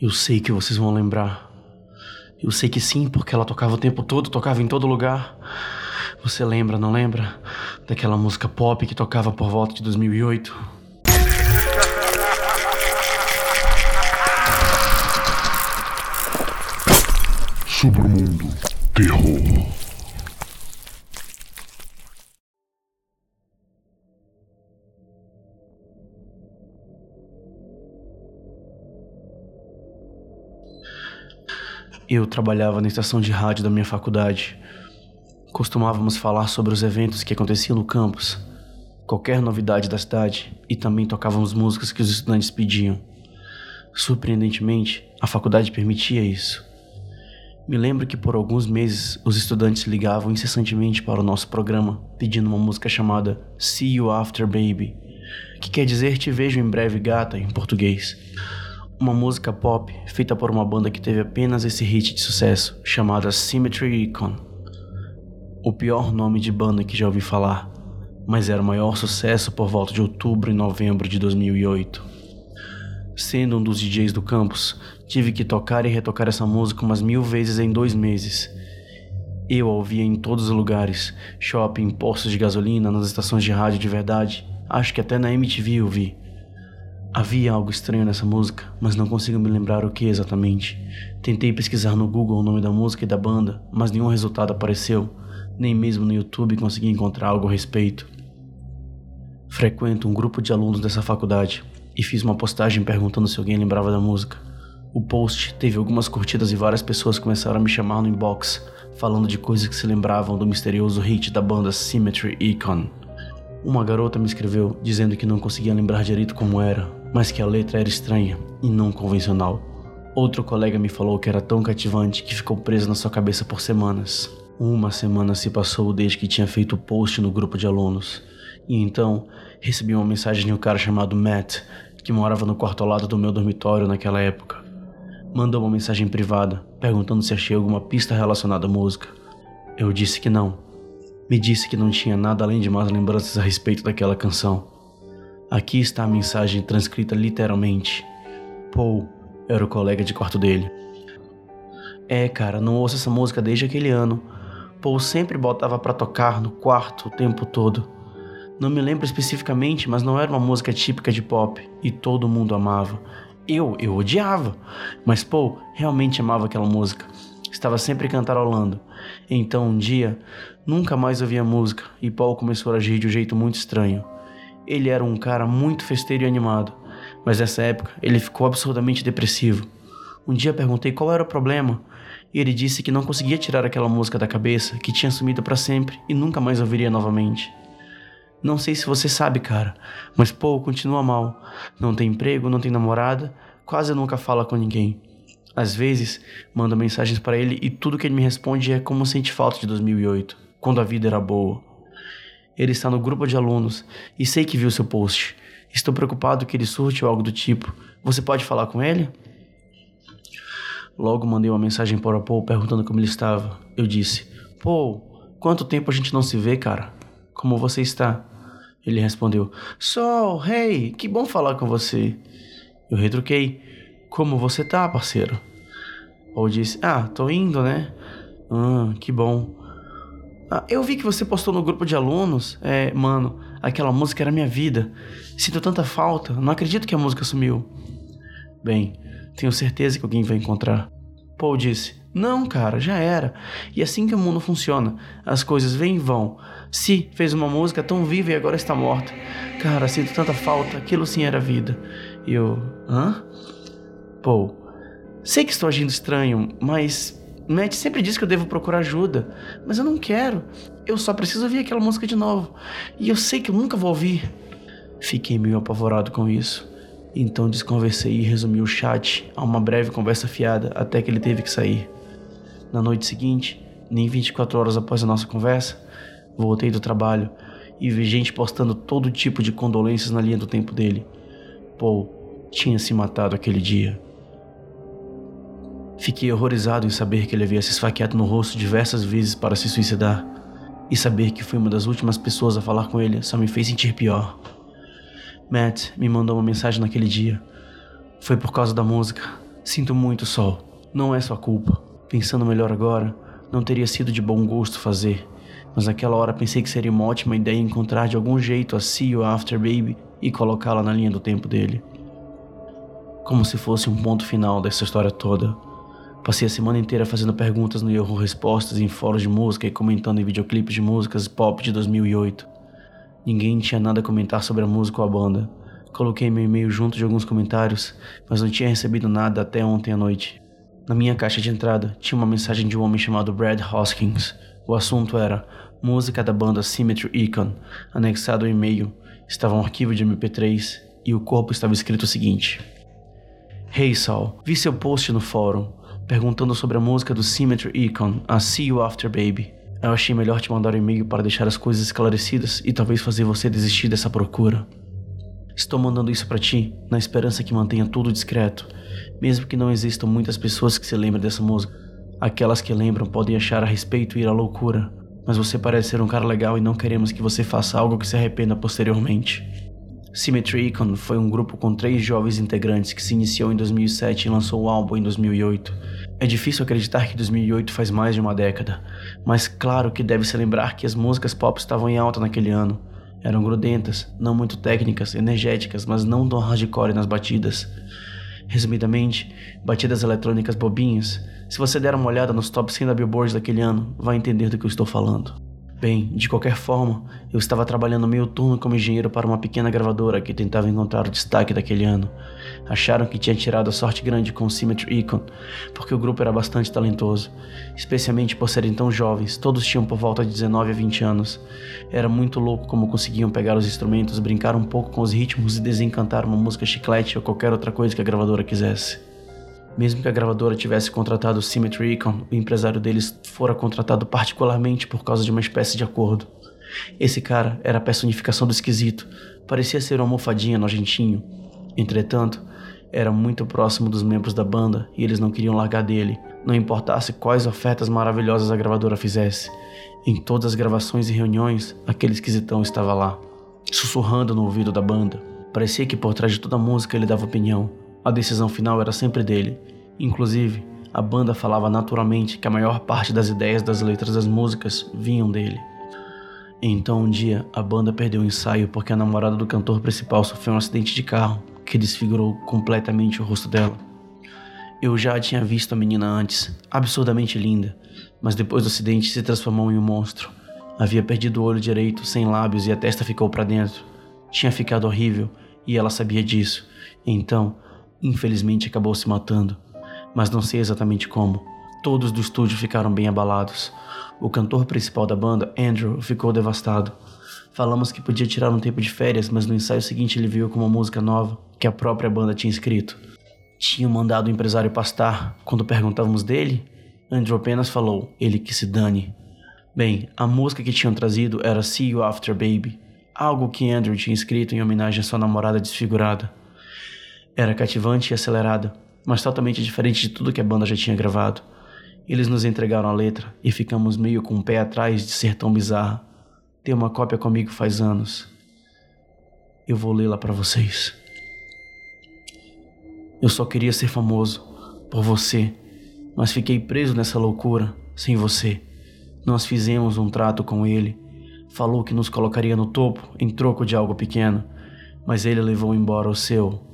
Eu sei que vocês vão lembrar. Eu sei que sim, porque ela tocava o tempo todo, tocava em todo lugar. Você lembra, não lembra? Daquela música pop que tocava por volta de 2008? Submundo Terror. Eu trabalhava na estação de rádio da minha faculdade. Costumávamos falar sobre os eventos que aconteciam no campus, qualquer novidade da cidade e também tocávamos músicas que os estudantes pediam. Surpreendentemente, a faculdade permitia isso. Me lembro que por alguns meses os estudantes ligavam incessantemente para o nosso programa pedindo uma música chamada See You After Baby, que quer dizer Te Vejo em Breve Gata em português uma música pop feita por uma banda que teve apenas esse hit de sucesso, chamada Symmetry Icon. O pior nome de banda que já ouvi falar, mas era o maior sucesso por volta de outubro e novembro de 2008. Sendo um dos DJs do campus, tive que tocar e retocar essa música umas mil vezes em dois meses. Eu a ouvia em todos os lugares, shopping, postos de gasolina, nas estações de rádio de verdade, acho que até na MTV eu vi. Havia algo estranho nessa música, mas não consigo me lembrar o que exatamente. Tentei pesquisar no Google o nome da música e da banda, mas nenhum resultado apareceu, nem mesmo no YouTube consegui encontrar algo a respeito. Frequento um grupo de alunos dessa faculdade e fiz uma postagem perguntando se alguém lembrava da música. O post teve algumas curtidas e várias pessoas começaram a me chamar no inbox, falando de coisas que se lembravam do misterioso hit da banda Symmetry Icon. Uma garota me escreveu dizendo que não conseguia lembrar direito como era, mas que a letra era estranha e não convencional. Outro colega me falou que era tão cativante que ficou preso na sua cabeça por semanas. Uma semana se passou desde que tinha feito o post no grupo de alunos, e então recebi uma mensagem de um cara chamado Matt, que morava no quarto ao lado do meu dormitório naquela época. Mandou uma mensagem privada, perguntando se achei alguma pista relacionada à música. Eu disse que não. Me disse que não tinha nada além de más lembranças a respeito daquela canção. Aqui está a mensagem transcrita literalmente. Paul era o colega de quarto dele. É, cara, não ouço essa música desde aquele ano. Paul sempre botava para tocar no quarto o tempo todo. Não me lembro especificamente, mas não era uma música típica de pop e todo mundo amava. Eu, eu odiava, mas Paul realmente amava aquela música. Estava sempre cantarolando. Então um dia, nunca mais ouvia música e Paul começou a agir de um jeito muito estranho. Ele era um cara muito festeiro e animado, mas nessa época ele ficou absurdamente depressivo. Um dia perguntei qual era o problema e ele disse que não conseguia tirar aquela música da cabeça, que tinha sumido para sempre e nunca mais ouviria novamente. Não sei se você sabe, cara, mas Paul continua mal. Não tem emprego, não tem namorada, quase nunca fala com ninguém. Às vezes, mando mensagens para ele e tudo que ele me responde é como sente falta de 2008, quando a vida era boa. Ele está no grupo de alunos e sei que viu seu post. Estou preocupado que ele surte ou algo do tipo. Você pode falar com ele? Logo mandei uma mensagem para o Paul perguntando como ele estava. Eu disse: Paul, quanto tempo a gente não se vê, cara? Como você está? Ele respondeu: Sol, hey, que bom falar com você. Eu retruquei: Como você tá, parceiro? Paul disse: Ah, tô indo, né? Ah, que bom. Ah, eu vi que você postou no grupo de alunos. É, mano, aquela música era minha vida. Sinto tanta falta. Não acredito que a música sumiu. Bem, tenho certeza que alguém vai encontrar. Paul disse: Não, cara, já era. E assim que o mundo funciona, as coisas vêm e vão. Si fez uma música tão viva e agora está morta. Cara, sinto tanta falta. Aquilo sim era vida. E eu. Hã? Paul, sei que estou agindo estranho, mas Matt sempre diz que eu devo procurar ajuda, mas eu não quero. Eu só preciso ouvir aquela música de novo. E eu sei que eu nunca vou ouvir. Fiquei meio apavorado com isso. Então desconversei e resumi o chat a uma breve conversa fiada até que ele teve que sair. Na noite seguinte, nem 24 horas após a nossa conversa, voltei do trabalho e vi gente postando todo tipo de condolências na linha do tempo dele. Paul tinha se matado aquele dia. Fiquei horrorizado em saber que ele havia se esfaqueado no rosto diversas vezes para se suicidar. E saber que fui uma das últimas pessoas a falar com ele só me fez sentir pior. Matt me mandou uma mensagem naquele dia. Foi por causa da música. Sinto muito, Sol. Não é sua culpa. Pensando melhor agora, não teria sido de bom gosto fazer. Mas naquela hora pensei que seria uma ótima ideia encontrar de algum jeito a See You After Baby e colocá-la na linha do tempo dele. Como se fosse um ponto final dessa história toda. Passei a semana inteira fazendo perguntas no Yahoo Respostas em fóruns de música e comentando em videoclipes de músicas pop de 2008. Ninguém tinha nada a comentar sobre a música ou a banda. Coloquei meu e-mail junto de alguns comentários, mas não tinha recebido nada até ontem à noite. Na minha caixa de entrada tinha uma mensagem de um homem chamado Brad Hoskins. O assunto era música da banda Symmetry Icon. Anexado ao e-mail estava um arquivo de MP3 e o corpo estava escrito o seguinte: Hey Saul, vi seu post no fórum perguntando sobre a música do Symmetry Icon, a See You After Baby. Eu achei melhor te mandar um e-mail para deixar as coisas esclarecidas e talvez fazer você desistir dessa procura. Estou mandando isso para ti, na esperança que mantenha tudo discreto, mesmo que não existam muitas pessoas que se lembrem dessa música. Aquelas que lembram podem achar a respeito e ir à loucura, mas você parece ser um cara legal e não queremos que você faça algo que se arrependa posteriormente. Symmetry Icon foi um grupo com três jovens integrantes que se iniciou em 2007 e lançou o álbum em 2008. É difícil acreditar que 2008 faz mais de uma década, mas claro que deve se lembrar que as músicas pop estavam em alta naquele ano. Eram grudentas, não muito técnicas, energéticas, mas não tão hardcore nas batidas. Resumidamente, batidas eletrônicas bobinhas. Se você der uma olhada nos top 100 da Billboard daquele ano, vai entender do que eu estou falando. Bem, de qualquer forma, eu estava trabalhando meio turno como engenheiro para uma pequena gravadora que tentava encontrar o destaque daquele ano. Acharam que tinha tirado a sorte grande com o Symmetry Icon, porque o grupo era bastante talentoso, especialmente por serem tão jovens, todos tinham por volta de 19 a 20 anos. Era muito louco como conseguiam pegar os instrumentos, brincar um pouco com os ritmos e desencantar uma música chiclete ou qualquer outra coisa que a gravadora quisesse. Mesmo que a gravadora tivesse contratado o Symmetry Icon, o empresário deles fora contratado particularmente por causa de uma espécie de acordo. Esse cara era a personificação do esquisito, parecia ser uma almofadinha nojentinho. Entretanto, era muito próximo dos membros da banda e eles não queriam largar dele, não importasse quais ofertas maravilhosas a gravadora fizesse. Em todas as gravações e reuniões, aquele esquisitão estava lá, sussurrando no ouvido da banda. Parecia que por trás de toda a música ele dava opinião, a decisão final era sempre dele. Inclusive, a banda falava naturalmente que a maior parte das ideias das letras das músicas vinham dele. Então um dia a banda perdeu o ensaio porque a namorada do cantor principal sofreu um acidente de carro que desfigurou completamente o rosto dela. Eu já tinha visto a menina antes, absurdamente linda, mas depois do acidente se transformou em um monstro. Havia perdido o olho direito, sem lábios e a testa ficou para dentro. Tinha ficado horrível e ela sabia disso. Então, Infelizmente acabou se matando, mas não sei exatamente como. Todos do estúdio ficaram bem abalados. O cantor principal da banda, Andrew, ficou devastado. Falamos que podia tirar um tempo de férias, mas no ensaio seguinte ele veio com uma música nova que a própria banda tinha escrito. Tinham mandado o empresário pastar. Quando perguntávamos dele, Andrew apenas falou: ele que se dane. Bem, a música que tinham trazido era See You After Baby, algo que Andrew tinha escrito em homenagem à sua namorada desfigurada. Era cativante e acelerada, mas totalmente diferente de tudo que a banda já tinha gravado. Eles nos entregaram a letra e ficamos meio com o pé atrás de ser tão bizarra. Tem uma cópia comigo faz anos. Eu vou lê-la para vocês. Eu só queria ser famoso por você, mas fiquei preso nessa loucura sem você. Nós fizemos um trato com ele. Falou que nos colocaria no topo em troco de algo pequeno, mas ele levou embora o seu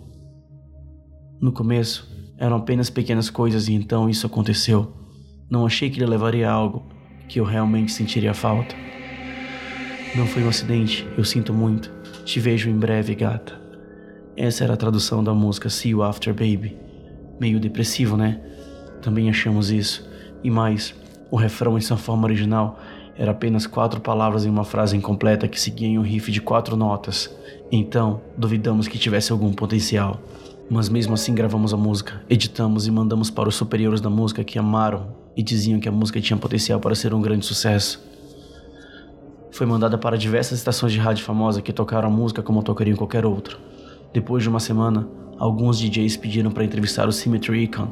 no começo, eram apenas pequenas coisas e então isso aconteceu. Não achei que ele levaria algo que eu realmente sentiria falta. Não foi um acidente, eu sinto muito. Te vejo em breve, gata. Essa era a tradução da música See You After Baby. Meio depressivo, né? Também achamos isso. E mais, o refrão em sua forma original era apenas quatro palavras em uma frase incompleta que seguia em um riff de quatro notas. Então, duvidamos que tivesse algum potencial. Mas mesmo assim gravamos a música, editamos e mandamos para os superiores da música que amaram e diziam que a música tinha potencial para ser um grande sucesso. Foi mandada para diversas estações de rádio famosas que tocaram a música como tocariam qualquer outra. Depois de uma semana, alguns DJs pediram para entrevistar o Symmetry Icon,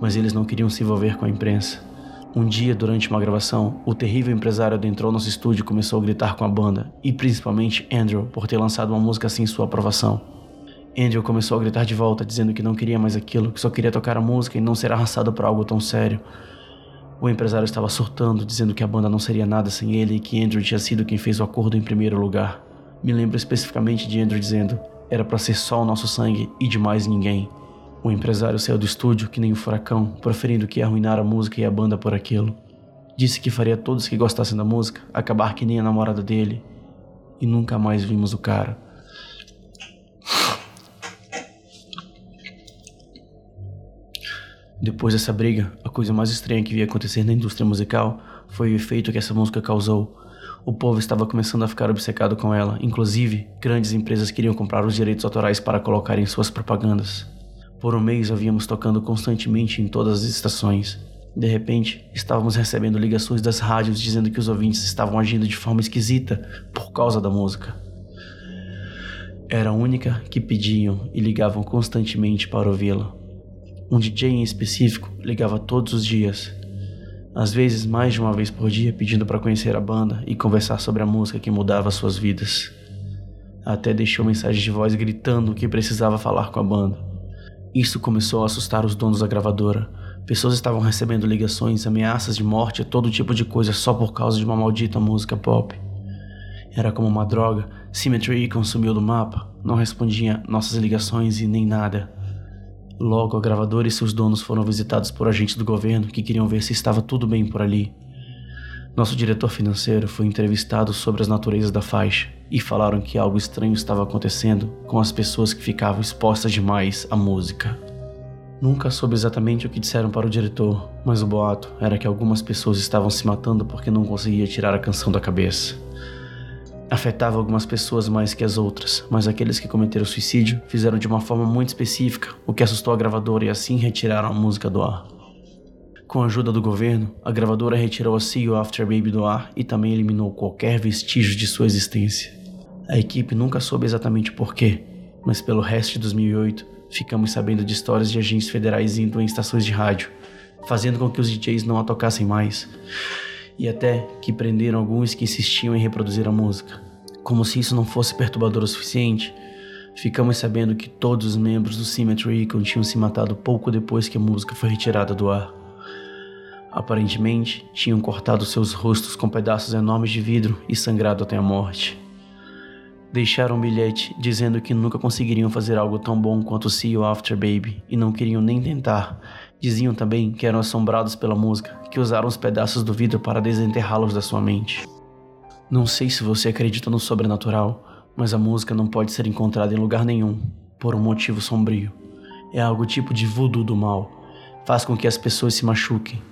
mas eles não queriam se envolver com a imprensa. Um dia, durante uma gravação, o terrível empresário adentrou nosso estúdio e começou a gritar com a banda, e principalmente Andrew, por ter lançado uma música sem sua aprovação. Andrew começou a gritar de volta, dizendo que não queria mais aquilo, que só queria tocar a música e não ser arrastado por algo tão sério. O empresário estava surtando, dizendo que a banda não seria nada sem ele e que Andrew tinha sido quem fez o acordo em primeiro lugar. Me lembro especificamente de Andrew dizendo: era para ser só o nosso sangue e de mais ninguém. O empresário saiu do estúdio que nem um furacão, proferindo que ia arruinar a música e a banda por aquilo. Disse que faria todos que gostassem da música acabar que nem a namorada dele. E nunca mais vimos o cara. Depois dessa briga, a coisa mais estranha que vi acontecer na indústria musical foi o efeito que essa música causou. O povo estava começando a ficar obcecado com ela, inclusive, grandes empresas queriam comprar os direitos autorais para colocar em suas propagandas. Por um mês havíamos tocando constantemente em todas as estações. De repente, estávamos recebendo ligações das rádios dizendo que os ouvintes estavam agindo de forma esquisita por causa da música. Era a única que pediam e ligavam constantemente para ouvi-la. Um DJ em específico ligava todos os dias, às vezes mais de uma vez por dia, pedindo para conhecer a banda e conversar sobre a música que mudava suas vidas. Até deixou mensagem de voz gritando que precisava falar com a banda. Isso começou a assustar os donos da gravadora, Pessoas estavam recebendo ligações, ameaças de morte e todo tipo de coisa só por causa de uma maldita música pop. Era como uma droga, Symmetry consumiu do mapa, não respondia nossas ligações e nem nada. Logo, a gravadora e seus donos foram visitados por agentes do governo que queriam ver se estava tudo bem por ali. Nosso diretor financeiro foi entrevistado sobre as naturezas da faixa e falaram que algo estranho estava acontecendo com as pessoas que ficavam expostas demais à música. Nunca soube exatamente o que disseram para o diretor, mas o boato era que algumas pessoas estavam se matando porque não conseguia tirar a canção da cabeça. Afetava algumas pessoas mais que as outras, mas aqueles que cometeram suicídio fizeram de uma forma muito específica, o que assustou a gravadora e assim retiraram a música do ar. Com a ajuda do governo, a gravadora retirou a See You After Baby do ar e também eliminou qualquer vestígio de sua existência. A equipe nunca soube exatamente porquê, mas pelo resto de 2008 ficamos sabendo de histórias de agentes federais indo em estações de rádio, fazendo com que os DJs não a tocassem mais, e até que prenderam alguns que insistiam em reproduzir a música. Como se isso não fosse perturbador o suficiente, ficamos sabendo que todos os membros do Symmetry Icon tinham se matado pouco depois que a música foi retirada do ar. Aparentemente, tinham cortado seus rostos com pedaços enormes de vidro e sangrado até a morte. Deixaram um bilhete dizendo que nunca conseguiriam fazer algo tão bom quanto See You After Baby e não queriam nem tentar. Diziam também que eram assombrados pela música, que usaram os pedaços do vidro para desenterrá-los da sua mente. Não sei se você acredita no sobrenatural, mas a música não pode ser encontrada em lugar nenhum, por um motivo sombrio. É algo tipo de voodoo do mal. Faz com que as pessoas se machuquem.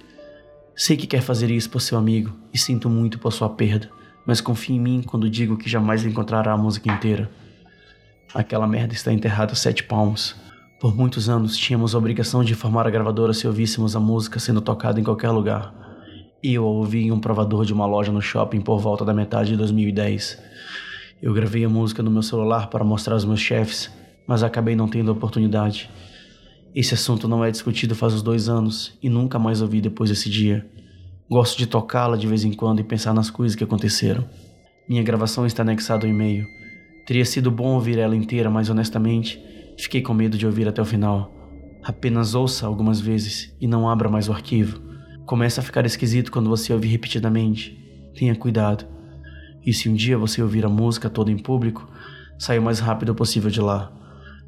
Sei que quer fazer isso por seu amigo e sinto muito por sua perda mas confie em mim quando digo que jamais encontrará a música inteira. Aquela merda está enterrada a sete palmos. Por muitos anos tínhamos a obrigação de informar a gravadora se ouvíssemos a música sendo tocada em qualquer lugar. Eu a ouvi em um provador de uma loja no shopping por volta da metade de 2010. Eu gravei a música no meu celular para mostrar aos meus chefes, mas acabei não tendo a oportunidade. Esse assunto não é discutido faz uns dois anos e nunca mais ouvi depois desse dia. Gosto de tocá-la de vez em quando e pensar nas coisas que aconteceram. Minha gravação está anexada ao e-mail. Teria sido bom ouvir ela inteira, mas honestamente, fiquei com medo de ouvir até o final. Apenas ouça algumas vezes e não abra mais o arquivo. Começa a ficar esquisito quando você ouve repetidamente. Tenha cuidado. E se um dia você ouvir a música toda em público, saia o mais rápido possível de lá.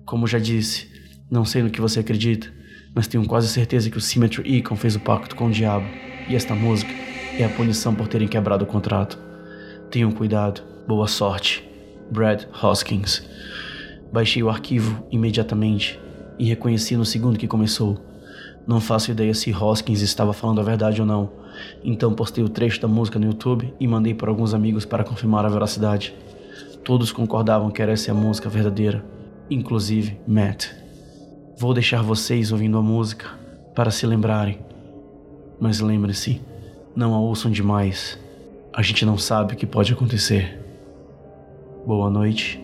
Como já disse, não sei no que você acredita, mas tenho quase certeza que o Symmetry Icon fez o pacto com o diabo. E esta música é a punição por terem quebrado o contrato. Tenham cuidado. Boa sorte. Brad Hoskins. Baixei o arquivo imediatamente e reconheci no segundo que começou. Não faço ideia se Hoskins estava falando a verdade ou não, então postei o trecho da música no YouTube e mandei para alguns amigos para confirmar a veracidade. Todos concordavam que era essa a música verdadeira, inclusive Matt. Vou deixar vocês ouvindo a música para se lembrarem. Mas lembre-se, não a ouçam demais. A gente não sabe o que pode acontecer. Boa noite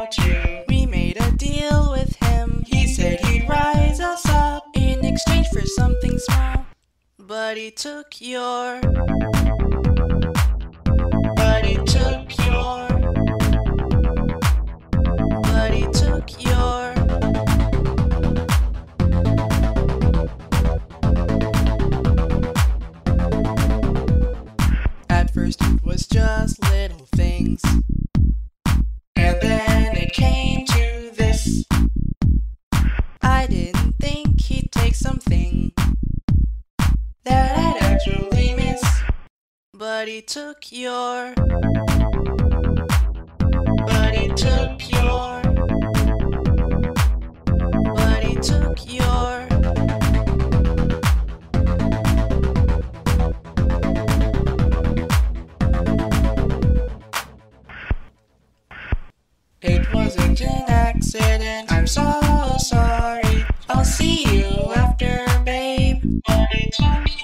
But he took your. He took your. He took your. At first it was just little things. And then it came Buddy took your. Buddy took your. Buddy took your. It wasn't an accident. I'm so sorry. I'll see you after, babe. Buddy took